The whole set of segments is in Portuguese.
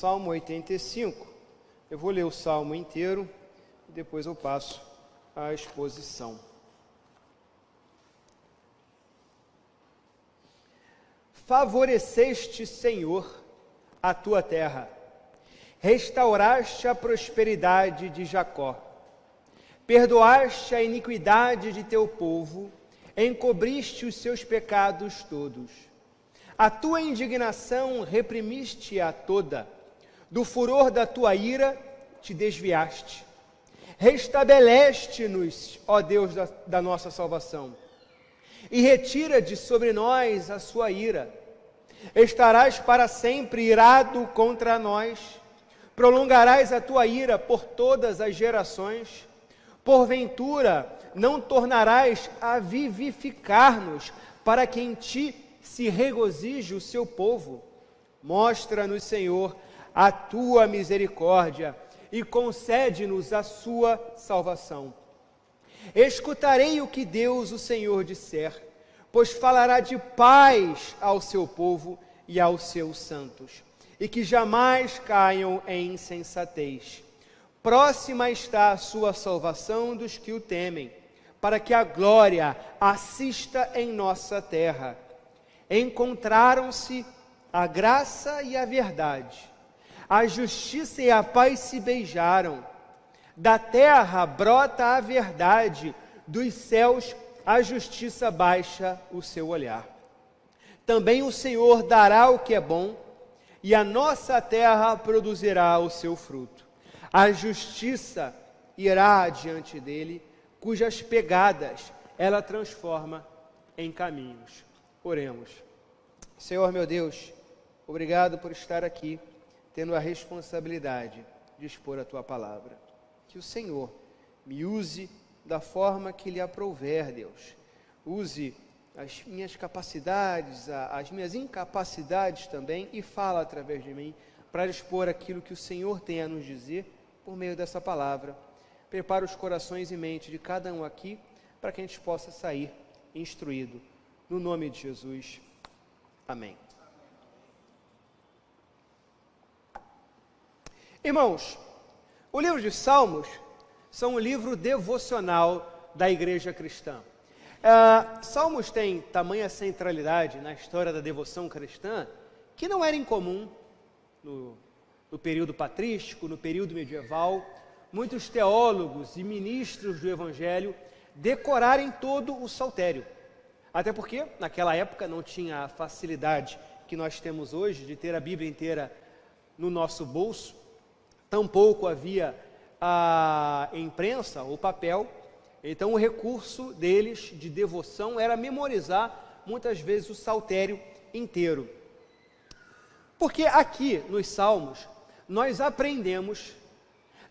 Salmo 85. Eu vou ler o salmo inteiro e depois eu passo à exposição. Favoreceste, Senhor, a tua terra, restauraste a prosperidade de Jacó, perdoaste a iniquidade de teu povo, encobriste os seus pecados todos. A tua indignação reprimiste-a toda, do furor da tua ira te desviaste. Restabeleste-nos, ó Deus da, da nossa salvação, e retira de sobre nós a sua ira Estarás para sempre irado contra nós, prolongarás a tua ira por todas as gerações. Porventura, não tornarás a vivificar-nos, para que em ti se regozije o seu povo. Mostra-nos, Senhor, a tua misericórdia e concede-nos a sua salvação. Escutarei o que Deus, o Senhor, disser pois falará de paz ao seu povo e aos seus santos, e que jamais caiam em insensatez. Próxima está a sua salvação dos que o temem, para que a glória assista em nossa terra. Encontraram-se a graça e a verdade, a justiça e a paz se beijaram. Da terra brota a verdade, dos céus a justiça baixa o seu olhar. Também o Senhor dará o que é bom, e a nossa terra produzirá o seu fruto. A justiça irá diante dele, cujas pegadas ela transforma em caminhos. Oremos. Senhor meu Deus, obrigado por estar aqui, tendo a responsabilidade de expor a tua palavra. Que o Senhor me use da forma que lhe aprouver, Deus. Use as minhas capacidades, as minhas incapacidades também e fala através de mim para expor aquilo que o Senhor tem a nos dizer por meio dessa palavra. Prepara os corações e mente de cada um aqui para que a gente possa sair instruído. No nome de Jesus. Amém. Irmãos, o livro de Salmos são um livro devocional da igreja cristã. Uh, Salmos tem tamanha centralidade na história da devoção cristã que não era incomum no, no período patrístico, no período medieval, muitos teólogos e ministros do Evangelho decorarem todo o saltério. Até porque, naquela época, não tinha a facilidade que nós temos hoje de ter a Bíblia inteira no nosso bolso, tampouco havia a imprensa, o papel, então o recurso deles de devoção era memorizar muitas vezes o saltério inteiro. Porque aqui nos Salmos nós aprendemos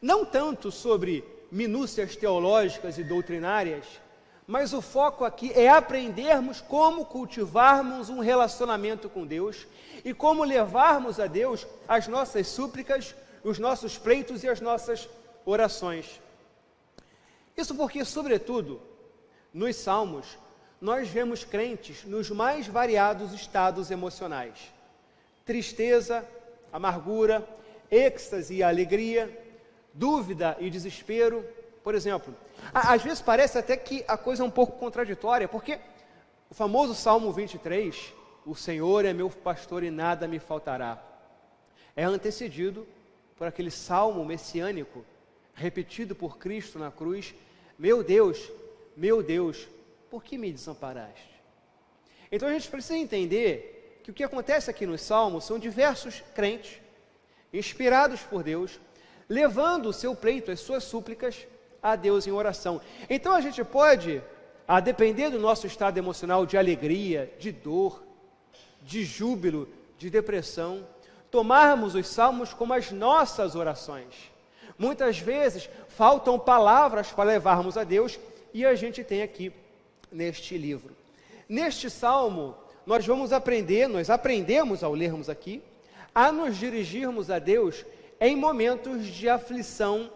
não tanto sobre minúcias teológicas e doutrinárias, mas o foco aqui é aprendermos como cultivarmos um relacionamento com Deus e como levarmos a Deus as nossas súplicas, os nossos pleitos e as nossas orações. Isso porque, sobretudo, nos Salmos, nós vemos crentes nos mais variados estados emocionais: tristeza, amargura, êxtase e alegria, dúvida e desespero. Por exemplo, às vezes parece até que a coisa é um pouco contraditória, porque o famoso Salmo 23, o Senhor é meu pastor e nada me faltará, é antecedido por aquele salmo messiânico repetido por Cristo na cruz: Meu Deus, meu Deus, por que me desamparaste? Então a gente precisa entender que o que acontece aqui nos Salmos são diversos crentes, inspirados por Deus, levando o seu pleito, as suas súplicas a Deus em oração. Então a gente pode, a depender do nosso estado emocional de alegria, de dor, de júbilo, de depressão, tomarmos os salmos como as nossas orações. Muitas vezes faltam palavras para levarmos a Deus e a gente tem aqui neste livro. Neste salmo, nós vamos aprender, nós aprendemos ao lermos aqui, a nos dirigirmos a Deus em momentos de aflição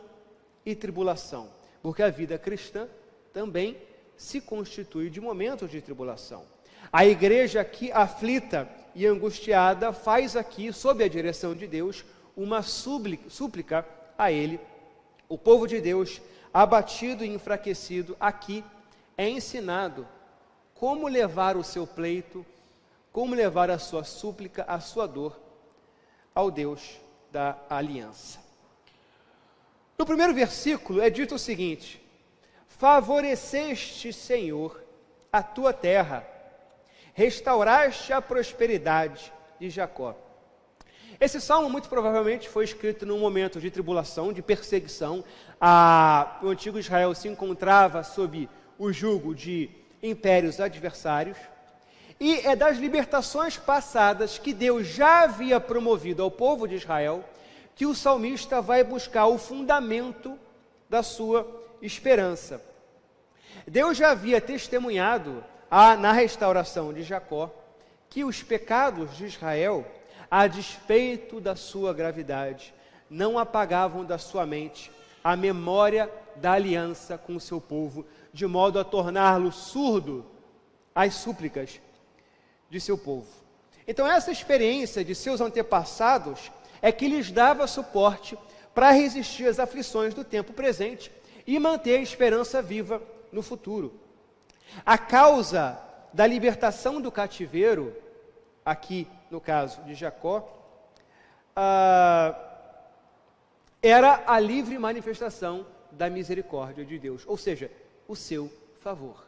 e tribulação, porque a vida cristã também se constitui de momentos de tribulação. A igreja aqui aflita e angustiada faz aqui, sob a direção de Deus, uma súplica a ele. O povo de Deus, abatido e enfraquecido, aqui é ensinado como levar o seu pleito, como levar a sua súplica, a sua dor ao Deus da aliança. No primeiro versículo é dito o seguinte: Favoreceste, Senhor, a tua terra, restauraste a prosperidade de Jacó. Esse salmo muito provavelmente foi escrito num momento de tribulação, de perseguição. A, o antigo Israel se encontrava sob o jugo de impérios adversários. E é das libertações passadas que Deus já havia promovido ao povo de Israel que o salmista vai buscar o fundamento da sua esperança. Deus já havia testemunhado a, na restauração de Jacó que os pecados de Israel, a despeito da sua gravidade, não apagavam da sua mente a memória da aliança com o seu povo, de modo a torná-lo surdo às súplicas de seu povo. Então, essa experiência de seus antepassados é que lhes dava suporte para resistir às aflições do tempo presente e manter a esperança viva no futuro. A causa da libertação do cativeiro, aqui no caso de Jacó, ah, era a livre manifestação da misericórdia de Deus, ou seja, o seu favor.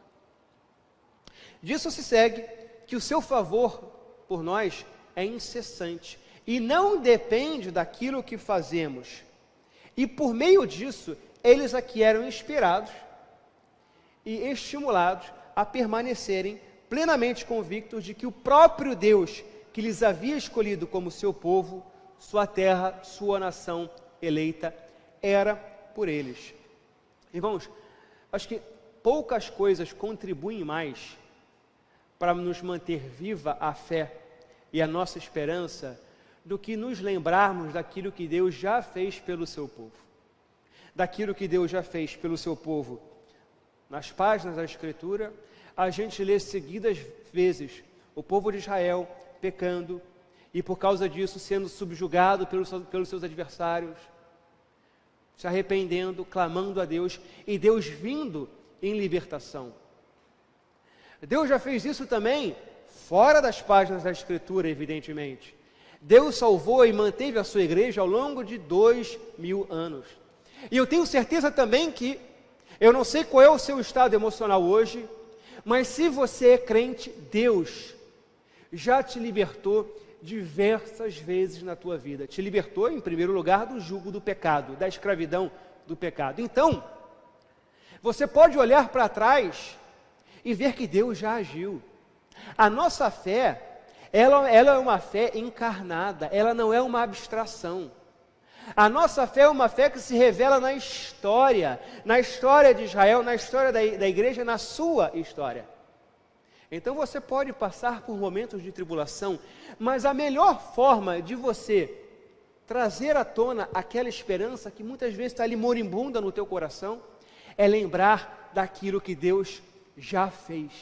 Disso se segue que o seu favor por nós é incessante e não depende daquilo que fazemos. E por meio disso, eles aqui eram inspirados e estimulados a permanecerem plenamente convictos de que o próprio Deus que lhes havia escolhido como seu povo, sua terra, sua nação eleita, era por eles. Irmãos, acho que poucas coisas contribuem mais para nos manter viva a fé e a nossa esperança do que nos lembrarmos daquilo que Deus já fez pelo seu povo. Daquilo que Deus já fez pelo seu povo. Nas páginas da Escritura, a gente lê seguidas vezes o povo de Israel pecando e por causa disso sendo subjugado pelos, pelos seus adversários, se arrependendo, clamando a Deus e Deus vindo em libertação. Deus já fez isso também fora das páginas da Escritura, evidentemente. Deus salvou e manteve a sua igreja ao longo de dois mil anos. E eu tenho certeza também que, eu não sei qual é o seu estado emocional hoje, mas se você é crente, Deus já te libertou diversas vezes na tua vida. Te libertou, em primeiro lugar, do jugo do pecado, da escravidão do pecado. Então, você pode olhar para trás e ver que Deus já agiu. A nossa fé ela, ela é uma fé encarnada, ela não é uma abstração. A nossa fé é uma fé que se revela na história, na história de Israel, na história da, da igreja, na sua história. Então você pode passar por momentos de tribulação, mas a melhor forma de você trazer à tona aquela esperança que muitas vezes está ali moribunda no teu coração, é lembrar daquilo que Deus já fez.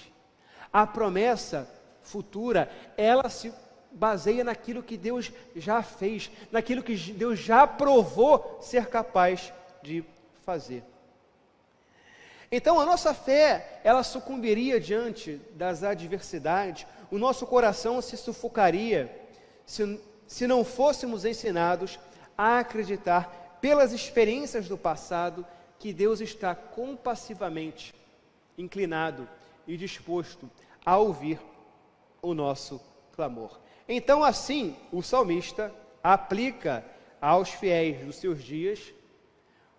A promessa futura, ela se baseia naquilo que Deus já fez, naquilo que Deus já provou ser capaz de fazer. Então a nossa fé, ela sucumbiria diante das adversidades, o nosso coração se sufocaria se, se não fôssemos ensinados a acreditar pelas experiências do passado que Deus está compassivamente inclinado e disposto a ouvir o nosso clamor. Então, assim, o salmista aplica aos fiéis dos seus dias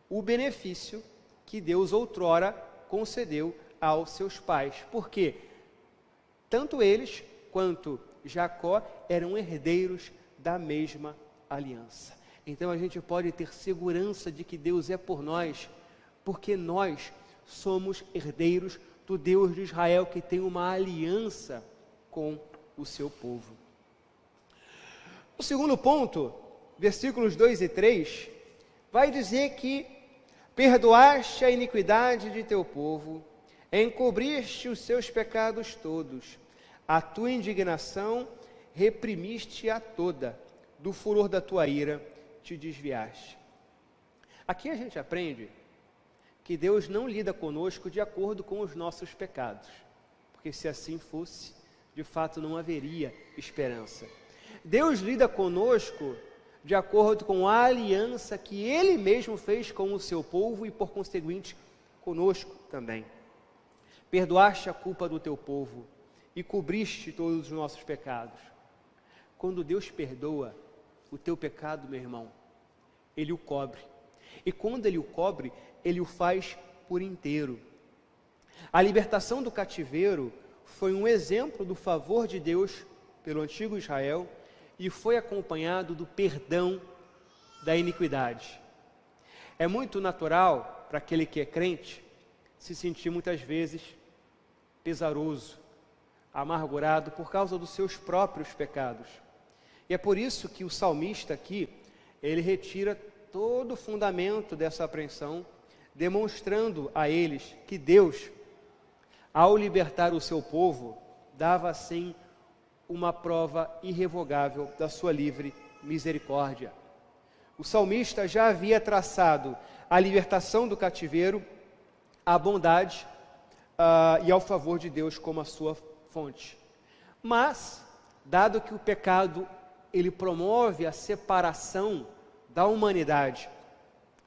o benefício que Deus outrora concedeu aos seus pais. Porque tanto eles quanto Jacó eram herdeiros da mesma aliança. Então a gente pode ter segurança de que Deus é por nós, porque nós somos herdeiros do Deus de Israel que tem uma aliança com o seu povo. O segundo ponto, versículos 2 e 3, vai dizer que perdoaste a iniquidade de teu povo, encobriste os seus pecados todos, a tua indignação reprimiste a toda, do furor da tua ira te desviaste. Aqui a gente aprende que Deus não lida conosco de acordo com os nossos pecados, porque se assim fosse, de fato não haveria esperança. Deus lida conosco de acordo com a aliança que Ele mesmo fez com o seu povo e, por conseguinte, conosco também. Perdoaste a culpa do teu povo e cobriste todos os nossos pecados. Quando Deus perdoa o teu pecado, meu irmão, Ele o cobre. E quando Ele o cobre, Ele o faz por inteiro. A libertação do cativeiro foi um exemplo do favor de Deus pelo antigo Israel e foi acompanhado do perdão da iniquidade. É muito natural para aquele que é crente se sentir muitas vezes pesaroso, amargurado por causa dos seus próprios pecados. E é por isso que o salmista aqui, ele retira todo o fundamento dessa apreensão, demonstrando a eles que Deus, ao libertar o seu povo, dava assim uma prova irrevogável da sua livre misericórdia. O salmista já havia traçado a libertação do cativeiro à bondade uh, e ao favor de Deus como a sua fonte. Mas, dado que o pecado ele promove a separação da humanidade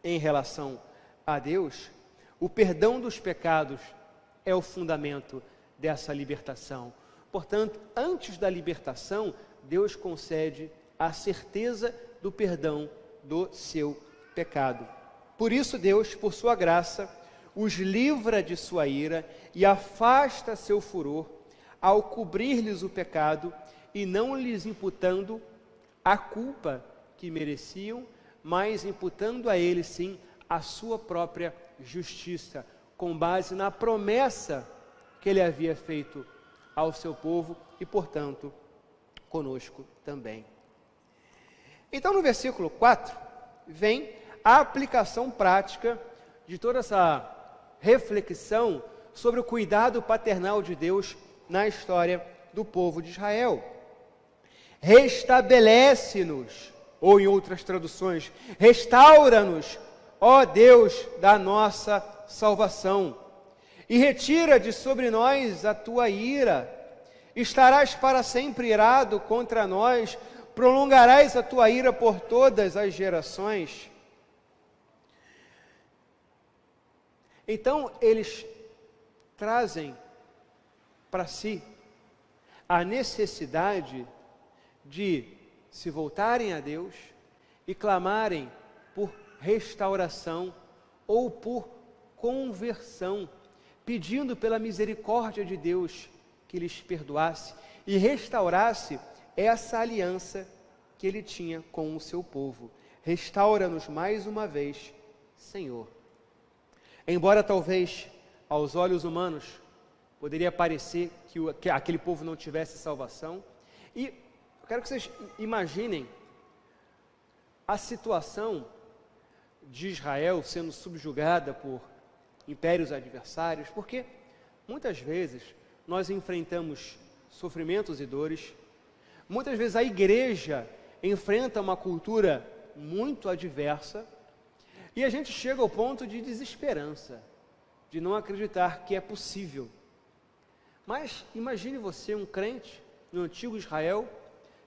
em relação a Deus, o perdão dos pecados é o fundamento dessa libertação. Portanto, antes da libertação, Deus concede a certeza do perdão do seu pecado. Por isso, Deus, por sua graça, os livra de sua ira e afasta seu furor, ao cobrir-lhes o pecado e não lhes imputando a culpa que mereciam, mas imputando a eles sim a sua própria justiça, com base na promessa que ele havia feito ao seu povo e, portanto, conosco também. Então, no versículo 4, vem a aplicação prática de toda essa reflexão sobre o cuidado paternal de Deus na história do povo de Israel. Restabelece-nos, ou em outras traduções, restaura-nos, ó Deus da nossa salvação, e retira de sobre nós a tua ira. Estarás para sempre irado contra nós, prolongarás a tua ira por todas as gerações. Então, eles trazem para si a necessidade de se voltarem a Deus e clamarem por restauração ou por conversão, pedindo pela misericórdia de Deus que lhes perdoasse e restaurasse essa aliança que ele tinha com o seu povo. Restaura-nos mais uma vez, Senhor. Embora talvez aos olhos humanos poderia parecer que, o, que aquele povo não tivesse salvação, e eu quero que vocês imaginem a situação de Israel sendo subjugada por impérios adversários, porque muitas vezes nós enfrentamos sofrimentos e dores, muitas vezes a igreja enfrenta uma cultura muito adversa, e a gente chega ao ponto de desesperança, de não acreditar que é possível. Mas imagine você, um crente no antigo Israel,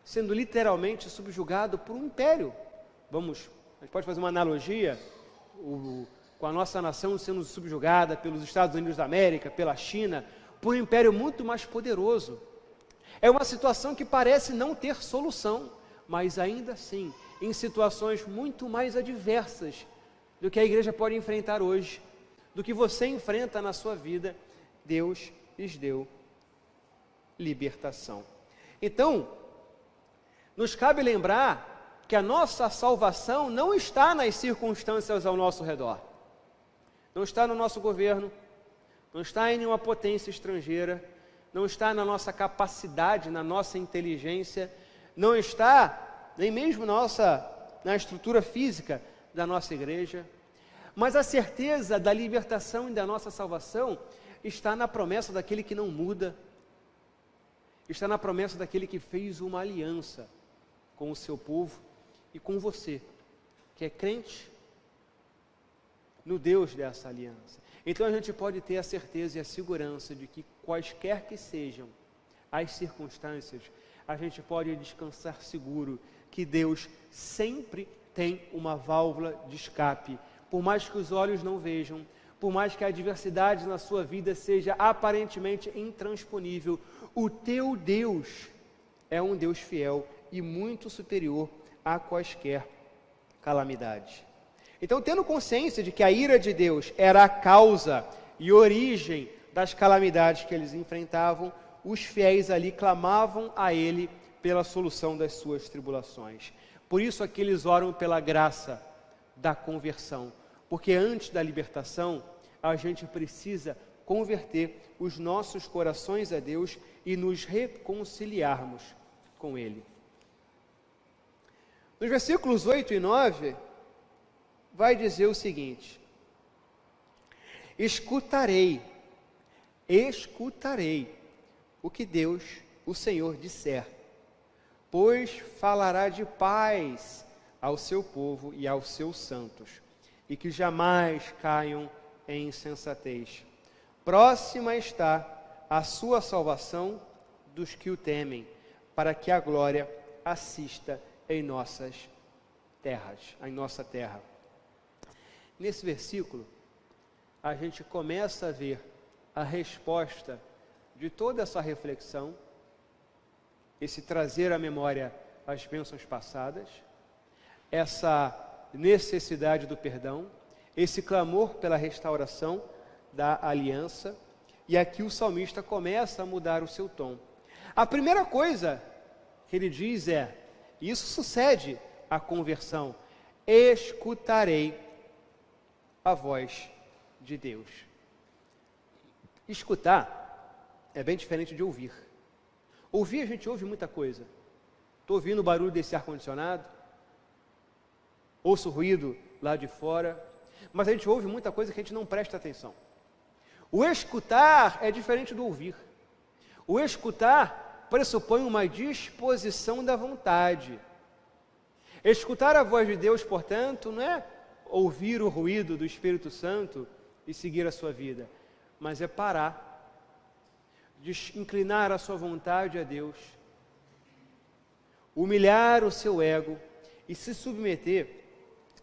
sendo literalmente subjugado por um império. Vamos, a gente pode fazer uma analogia o, com a nossa nação sendo subjugada pelos Estados Unidos da América, pela China, por um império muito mais poderoso. É uma situação que parece não ter solução, mas ainda assim, em situações muito mais adversas, do que a igreja pode enfrentar hoje, do que você enfrenta na sua vida, Deus lhes deu libertação. Então, nos cabe lembrar que a nossa salvação não está nas circunstâncias ao nosso redor, não está no nosso governo, não está em nenhuma potência estrangeira, não está na nossa capacidade, na nossa inteligência, não está nem mesmo nossa, na estrutura física, da nossa igreja, mas a certeza da libertação e da nossa salvação está na promessa daquele que não muda, está na promessa daquele que fez uma aliança com o seu povo e com você, que é crente no Deus dessa aliança. Então a gente pode ter a certeza e a segurança de que, quaisquer que sejam as circunstâncias, a gente pode descansar seguro que Deus sempre tem uma válvula de escape. Por mais que os olhos não vejam, por mais que a adversidade na sua vida seja aparentemente intransponível, o teu Deus é um Deus fiel e muito superior a quaisquer calamidades. Então, tendo consciência de que a ira de Deus era a causa e origem das calamidades que eles enfrentavam, os fiéis ali clamavam a Ele pela solução das suas tribulações. Por isso aqui eles oram pela graça da conversão, porque antes da libertação, a gente precisa converter os nossos corações a Deus e nos reconciliarmos com Ele. Nos versículos 8 e 9, vai dizer o seguinte: Escutarei, escutarei o que Deus, o Senhor, disser, pois falará de paz ao seu povo e aos seus santos, e que jamais caiam em insensatez. Próxima está a sua salvação dos que o temem, para que a glória assista em nossas terras, em nossa terra. Nesse versículo, a gente começa a ver a resposta de toda essa reflexão, esse trazer à memória as bênçãos passadas, essa necessidade do perdão, esse clamor pela restauração da aliança, e aqui o salmista começa a mudar o seu tom. A primeira coisa que ele diz é: isso sucede à conversão, escutarei a voz de Deus. Escutar é bem diferente de ouvir. Ouvir, a gente ouve muita coisa. Estou ouvindo o barulho desse ar-condicionado, ouço o ruído lá de fora, mas a gente ouve muita coisa que a gente não presta atenção. O escutar é diferente do ouvir. O escutar pressupõe uma disposição da vontade. Escutar a voz de Deus, portanto, não é ouvir o ruído do Espírito Santo e seguir a sua vida, mas é parar, inclinar a sua vontade a Deus, humilhar o seu ego e se submeter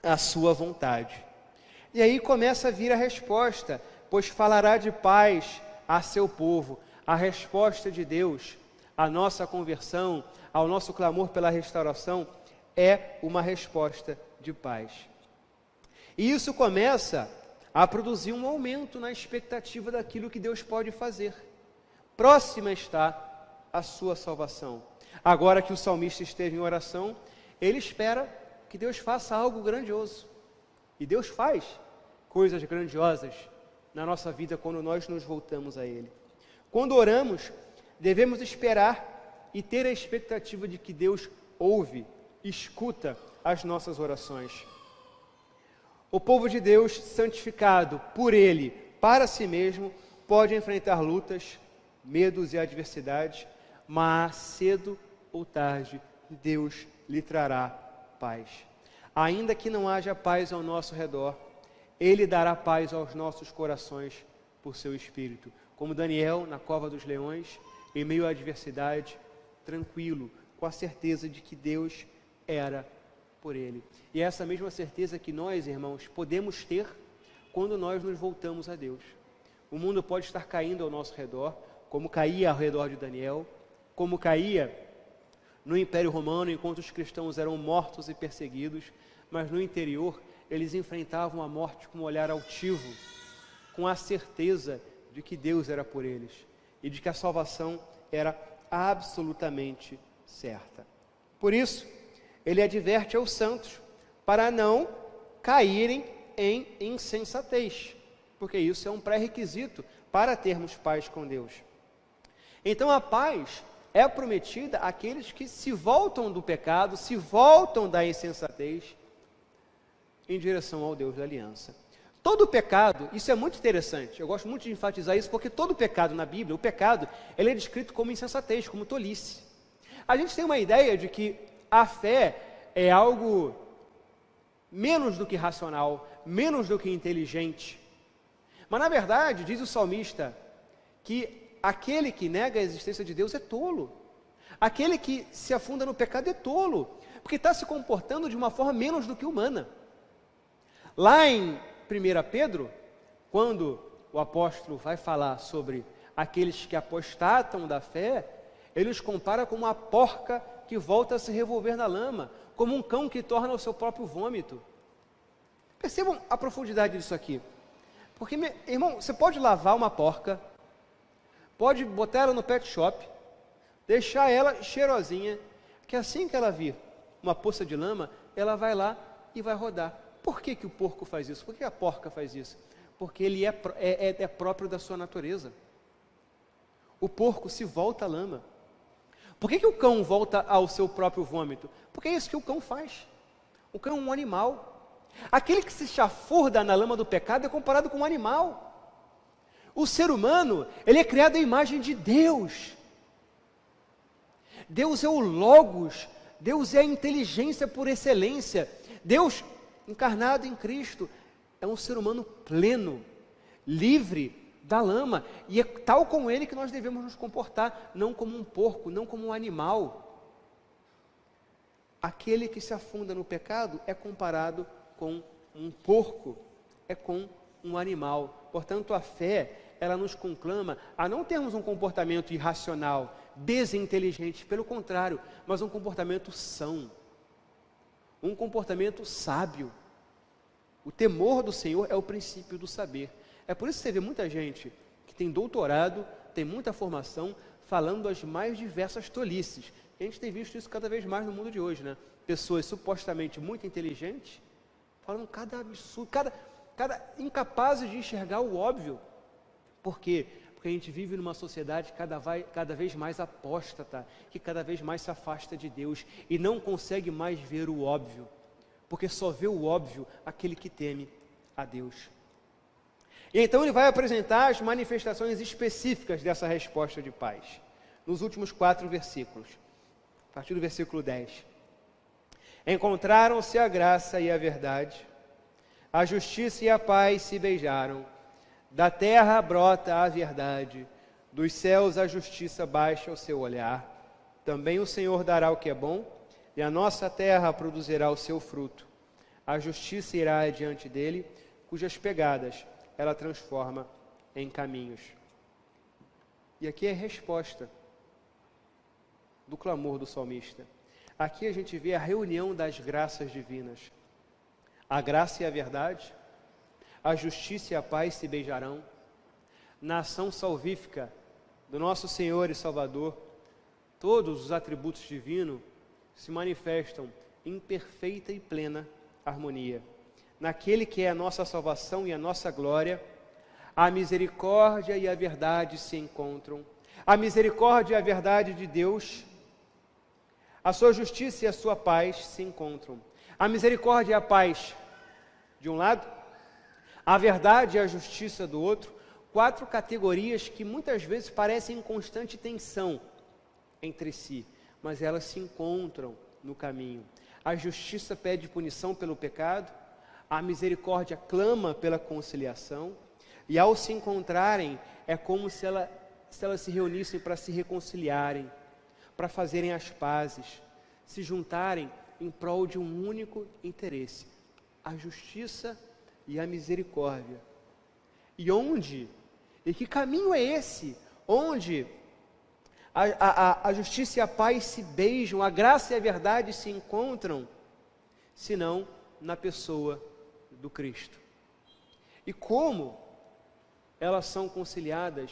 à sua vontade. E aí começa a vir a resposta, pois falará de paz a seu povo. A resposta de Deus à nossa conversão, ao nosso clamor pela restauração, é uma resposta de paz. E isso começa a produzir um aumento na expectativa daquilo que Deus pode fazer. Próxima está a sua salvação. Agora que o salmista esteve em oração, ele espera que Deus faça algo grandioso. E Deus faz coisas grandiosas na nossa vida quando nós nos voltamos a Ele. Quando oramos, devemos esperar e ter a expectativa de que Deus ouve, escuta as nossas orações. O povo de Deus, santificado por Ele, para si mesmo, pode enfrentar lutas, medos e adversidades, mas cedo ou tarde Deus lhe trará paz. Ainda que não haja paz ao nosso redor, Ele dará paz aos nossos corações por seu Espírito. Como Daniel na cova dos leões, em meio à adversidade, tranquilo, com a certeza de que Deus era por Ele. E é essa mesma certeza que nós, irmãos, podemos ter quando nós nos voltamos a Deus. O mundo pode estar caindo ao nosso redor, como caía ao redor de Daniel, como caía no Império Romano enquanto os cristãos eram mortos e perseguidos, mas no interior eles enfrentavam a morte com um olhar altivo, com a certeza de que Deus era por eles e de que a salvação era absolutamente certa. Por isso, ele adverte aos santos para não caírem em insensatez, porque isso é um pré-requisito para termos paz com Deus. Então a paz é prometida àqueles que se voltam do pecado, se voltam da insensatez em direção ao Deus da aliança. Todo pecado, isso é muito interessante, eu gosto muito de enfatizar isso, porque todo pecado na Bíblia, o pecado, ele é descrito como insensatez, como tolice. A gente tem uma ideia de que a fé é algo menos do que racional, menos do que inteligente. Mas na verdade, diz o salmista, que aquele que nega a existência de Deus é tolo. Aquele que se afunda no pecado é tolo, porque está se comportando de uma forma menos do que humana. Lá em 1 Pedro, quando o apóstolo vai falar sobre aqueles que apostatam da fé, ele os compara com uma porca que volta a se revolver na lama, como um cão que torna o seu próprio vômito. Percebam a profundidade disso aqui. Porque, irmão, você pode lavar uma porca, pode botar ela no pet shop, deixar ela cheirosinha, que assim que ela vir uma poça de lama, ela vai lá e vai rodar. Por que, que o porco faz isso? Por que a porca faz isso? Porque ele é, é, é, é próprio da sua natureza. O porco se volta à lama. Por que, que o cão volta ao seu próprio vômito? Porque é isso que o cão faz. O cão é um animal. Aquele que se chafurda na lama do pecado é comparado com um animal. O ser humano, ele é criado à imagem de Deus. Deus é o Logos, Deus é a inteligência por excelência. Deus, encarnado em Cristo, é um ser humano pleno, livre da lama, e é tal com ele que nós devemos nos comportar, não como um porco, não como um animal. Aquele que se afunda no pecado é comparado com um porco, é com um animal. Portanto, a fé, ela nos conclama a não termos um comportamento irracional, desinteligente, pelo contrário, mas um comportamento são, um comportamento sábio. O temor do Senhor é o princípio do saber. É por isso que você vê muita gente que tem doutorado, tem muita formação, falando as mais diversas tolices. A gente tem visto isso cada vez mais no mundo de hoje, né? Pessoas supostamente muito inteligentes, falando cada absurdo, cada, cada incapazes de enxergar o óbvio. Por quê? Porque a gente vive numa sociedade cada, vai, cada vez mais apóstata, que cada vez mais se afasta de Deus e não consegue mais ver o óbvio, porque só vê o óbvio aquele que teme a Deus. E então ele vai apresentar as manifestações específicas dessa resposta de paz, nos últimos quatro versículos, a partir do versículo 10. Encontraram-se a graça e a verdade, a justiça e a paz se beijaram. Da terra brota a verdade, dos céus a justiça baixa o seu olhar. Também o Senhor dará o que é bom, e a nossa terra produzirá o seu fruto. A justiça irá adiante dele, cujas pegadas ela transforma em caminhos. E aqui é a resposta do clamor do salmista. Aqui a gente vê a reunião das graças divinas. A graça e a verdade, a justiça e a paz se beijarão. Na ação salvífica do nosso Senhor e Salvador, todos os atributos divinos se manifestam em perfeita e plena harmonia. Naquele que é a nossa salvação e a nossa glória, a misericórdia e a verdade se encontram. A misericórdia e a verdade de Deus a sua justiça e a sua paz se encontram. A misericórdia e a paz, de um lado, a verdade e a justiça do outro, quatro categorias que muitas vezes parecem em constante tensão entre si, mas elas se encontram no caminho. A justiça pede punição pelo pecado, a misericórdia clama pela conciliação, e ao se encontrarem, é como se, ela, se elas se reunissem para se reconciliarem para fazerem as pazes, se juntarem em prol de um único interesse: a justiça e a misericórdia. E onde? E que caminho é esse? Onde a, a, a justiça e a paz se beijam, a graça e a verdade se encontram, senão na pessoa do Cristo. E como elas são conciliadas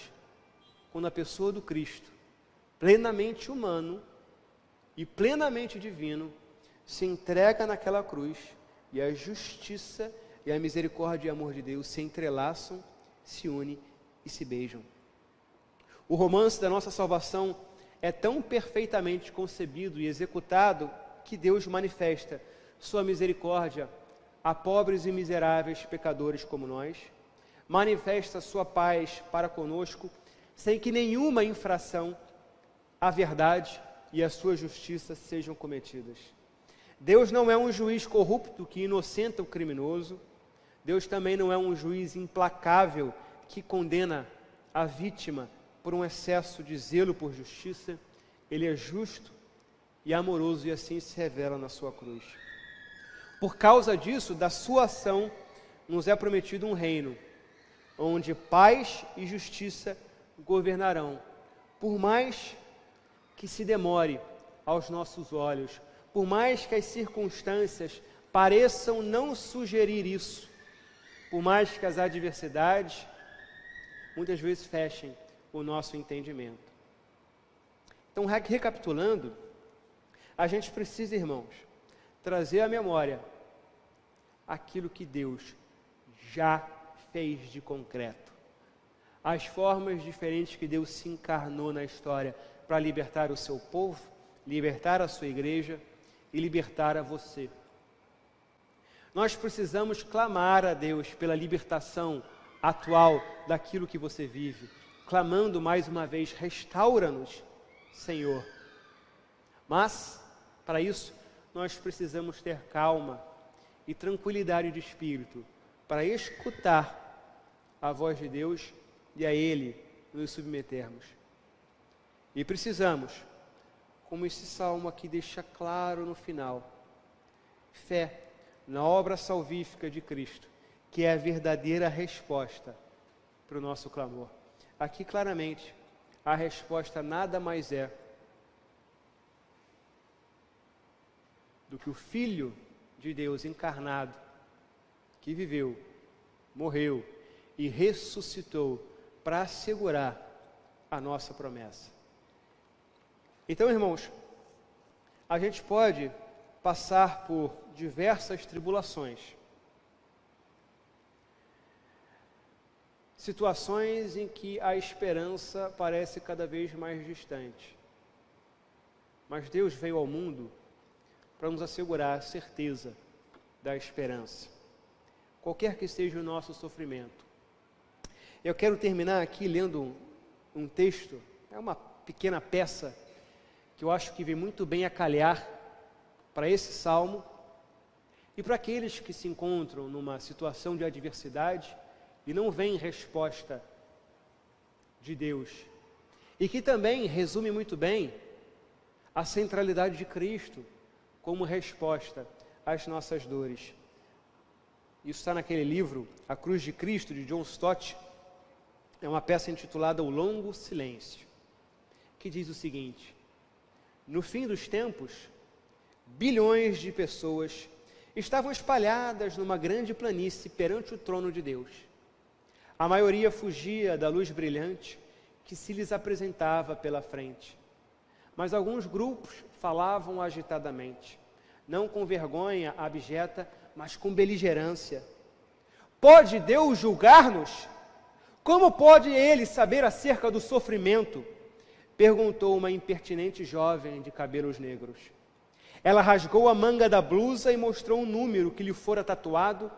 quando a pessoa do Cristo plenamente humano e plenamente divino, se entrega naquela cruz e a justiça e a misericórdia e amor de Deus se entrelaçam, se unem e se beijam. O romance da nossa salvação é tão perfeitamente concebido e executado que Deus manifesta sua misericórdia a pobres e miseráveis pecadores como nós, manifesta sua paz para conosco, sem que nenhuma infração a verdade e a sua justiça sejam cometidas. Deus não é um juiz corrupto que inocenta o criminoso. Deus também não é um juiz implacável que condena a vítima por um excesso de zelo por justiça. Ele é justo e amoroso e assim se revela na sua cruz. Por causa disso, da sua ação, nos é prometido um reino onde paz e justiça governarão, por mais que se demore aos nossos olhos, por mais que as circunstâncias pareçam não sugerir isso, por mais que as adversidades muitas vezes fechem o nosso entendimento. Então, recapitulando, a gente precisa, irmãos, trazer à memória aquilo que Deus já fez de concreto. As formas diferentes que Deus se encarnou na história para libertar o seu povo, libertar a sua igreja e libertar a você. Nós precisamos clamar a Deus pela libertação atual daquilo que você vive, clamando mais uma vez: restaura-nos, Senhor. Mas, para isso, nós precisamos ter calma e tranquilidade de espírito para escutar a voz de Deus e a Ele nos submetermos. E precisamos, como esse salmo aqui deixa claro no final, fé na obra salvífica de Cristo, que é a verdadeira resposta para o nosso clamor. Aqui claramente, a resposta nada mais é do que o Filho de Deus encarnado, que viveu, morreu e ressuscitou para assegurar a nossa promessa. Então, irmãos, a gente pode passar por diversas tribulações, situações em que a esperança parece cada vez mais distante. Mas Deus veio ao mundo para nos assegurar a certeza da esperança, qualquer que seja o nosso sofrimento. Eu quero terminar aqui lendo um, texto, é uma pequena peça que eu acho que vem muito bem a calhar para esse salmo e para aqueles que se encontram numa situação de adversidade e não veem resposta de Deus. E que também resume muito bem a centralidade de Cristo como resposta às nossas dores. Isso está naquele livro, A Cruz de Cristo, de John Stott. É uma peça intitulada O Longo Silêncio, que diz o seguinte: No fim dos tempos, bilhões de pessoas estavam espalhadas numa grande planície perante o trono de Deus. A maioria fugia da luz brilhante que se lhes apresentava pela frente. Mas alguns grupos falavam agitadamente, não com vergonha abjeta, mas com beligerância. Pode Deus julgar-nos? Como pode ele saber acerca do sofrimento? perguntou uma impertinente jovem de cabelos negros. Ela rasgou a manga da blusa e mostrou um número que lhe fora tatuado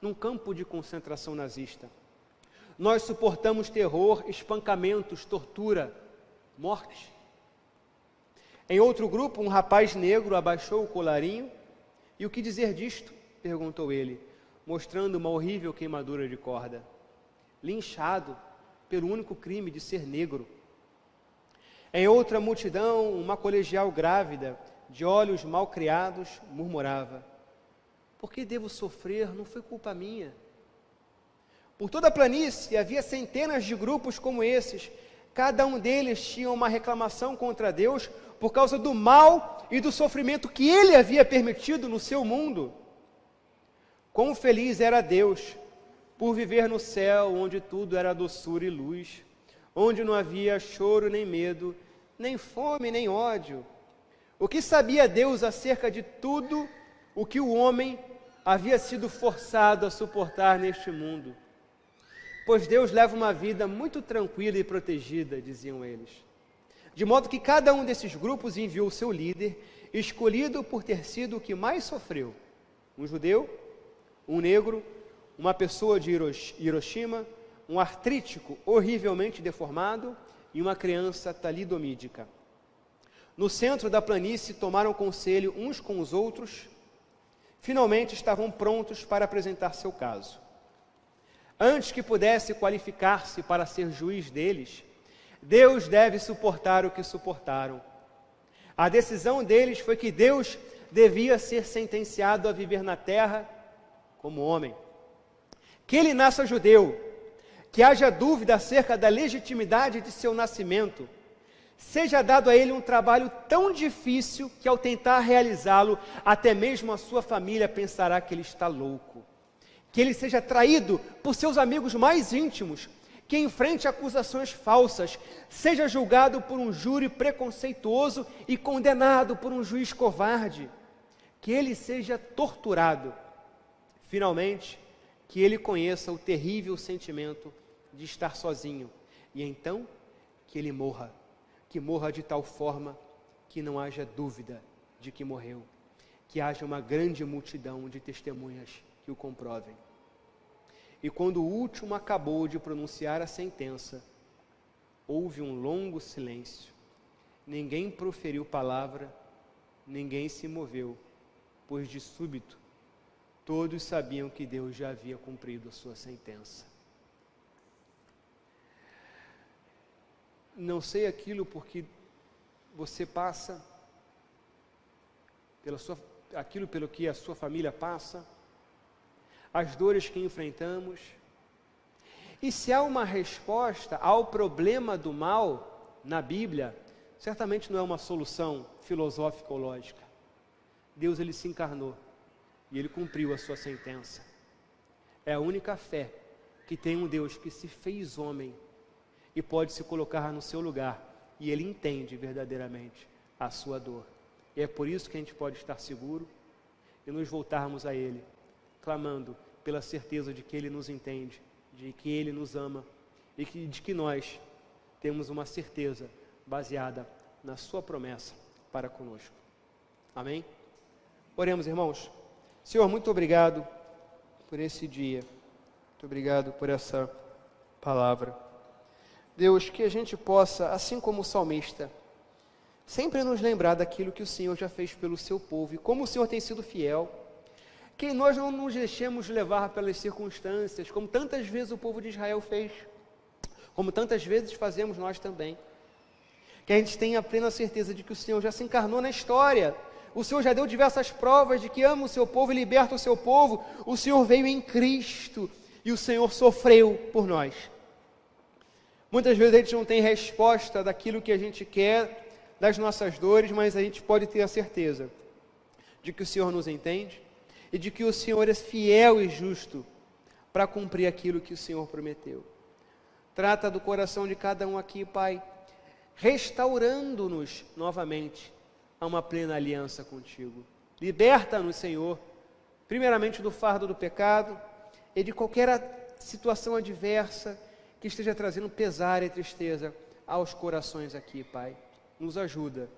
num campo de concentração nazista. Nós suportamos terror, espancamentos, tortura, morte. Em outro grupo, um rapaz negro abaixou o colarinho. E o que dizer disto? perguntou ele, mostrando uma horrível queimadura de corda. Linchado pelo único crime de ser negro. Em outra multidão, uma colegial grávida, de olhos mal criados, murmurava: Por que devo sofrer? Não foi culpa minha. Por toda a planície havia centenas de grupos como esses. Cada um deles tinha uma reclamação contra Deus por causa do mal e do sofrimento que ele havia permitido no seu mundo. Quão feliz era Deus por viver no céu, onde tudo era doçura e luz, onde não havia choro nem medo, nem fome nem ódio. O que sabia Deus acerca de tudo o que o homem havia sido forçado a suportar neste mundo? Pois Deus leva uma vida muito tranquila e protegida, diziam eles. De modo que cada um desses grupos enviou seu líder, escolhido por ter sido o que mais sofreu: um judeu, um negro, uma pessoa de Hiroshima, um artrítico horrivelmente deformado e uma criança talidomídica. no centro da planície, tomaram conselho uns com os outros. Finalmente estavam prontos para apresentar seu caso. Antes que pudesse qualificar-se para ser juiz deles, Deus deve suportar o que suportaram. A decisão deles foi que Deus devia ser sentenciado a viver na terra como homem. Que ele nasça judeu, que haja dúvida acerca da legitimidade de seu nascimento, seja dado a ele um trabalho tão difícil que, ao tentar realizá-lo, até mesmo a sua família pensará que ele está louco. Que ele seja traído por seus amigos mais íntimos, que enfrente acusações falsas, seja julgado por um júri preconceituoso e condenado por um juiz covarde. Que ele seja torturado. Finalmente, que ele conheça o terrível sentimento de estar sozinho e então que ele morra que morra de tal forma que não haja dúvida de que morreu, que haja uma grande multidão de testemunhas que o comprovem. E quando o último acabou de pronunciar a sentença, houve um longo silêncio. Ninguém proferiu palavra, ninguém se moveu, pois de súbito todos sabiam que Deus já havia cumprido a sua sentença. não sei aquilo porque você passa, pela sua, aquilo pelo que a sua família passa, as dores que enfrentamos. E se há uma resposta ao problema do mal na Bíblia, certamente não é uma solução filosófica ou lógica. Deus ele se encarnou e ele cumpriu a sua sentença. É a única fé que tem um Deus que se fez homem e pode se colocar no seu lugar e ele entende verdadeiramente a sua dor. E é por isso que a gente pode estar seguro e nos voltarmos a Ele, clamando pela certeza de que Ele nos entende, de que Ele nos ama e que, de que nós temos uma certeza baseada na Sua promessa para conosco. Amém? Oremos, irmãos. Senhor, muito obrigado por esse dia. Muito obrigado por essa palavra. Deus, que a gente possa, assim como o salmista, sempre nos lembrar daquilo que o Senhor já fez pelo seu povo e como o Senhor tem sido fiel. Que nós não nos deixemos levar pelas circunstâncias, como tantas vezes o povo de Israel fez, como tantas vezes fazemos nós também. Que a gente tenha a plena certeza de que o Senhor já se encarnou na história. O Senhor já deu diversas provas de que ama o seu povo e liberta o seu povo. O Senhor veio em Cristo e o Senhor sofreu por nós. Muitas vezes a gente não tem resposta daquilo que a gente quer, das nossas dores, mas a gente pode ter a certeza de que o Senhor nos entende e de que o Senhor é fiel e justo para cumprir aquilo que o Senhor prometeu. Trata do coração de cada um aqui, Pai, restaurando-nos novamente a uma plena aliança contigo. Liberta-nos, Senhor, primeiramente do fardo do pecado e de qualquer situação adversa que esteja trazendo pesar e tristeza aos corações aqui, Pai. Nos ajuda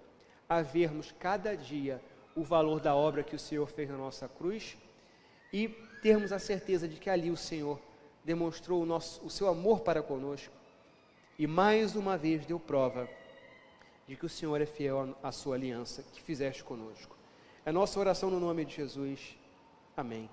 a vermos cada dia o valor da obra que o Senhor fez na nossa cruz e termos a certeza de que ali o Senhor demonstrou o, nosso, o seu amor para conosco e mais uma vez deu prova de que o Senhor é fiel à sua aliança que fizeste conosco. É nossa oração no nome de Jesus. Amém.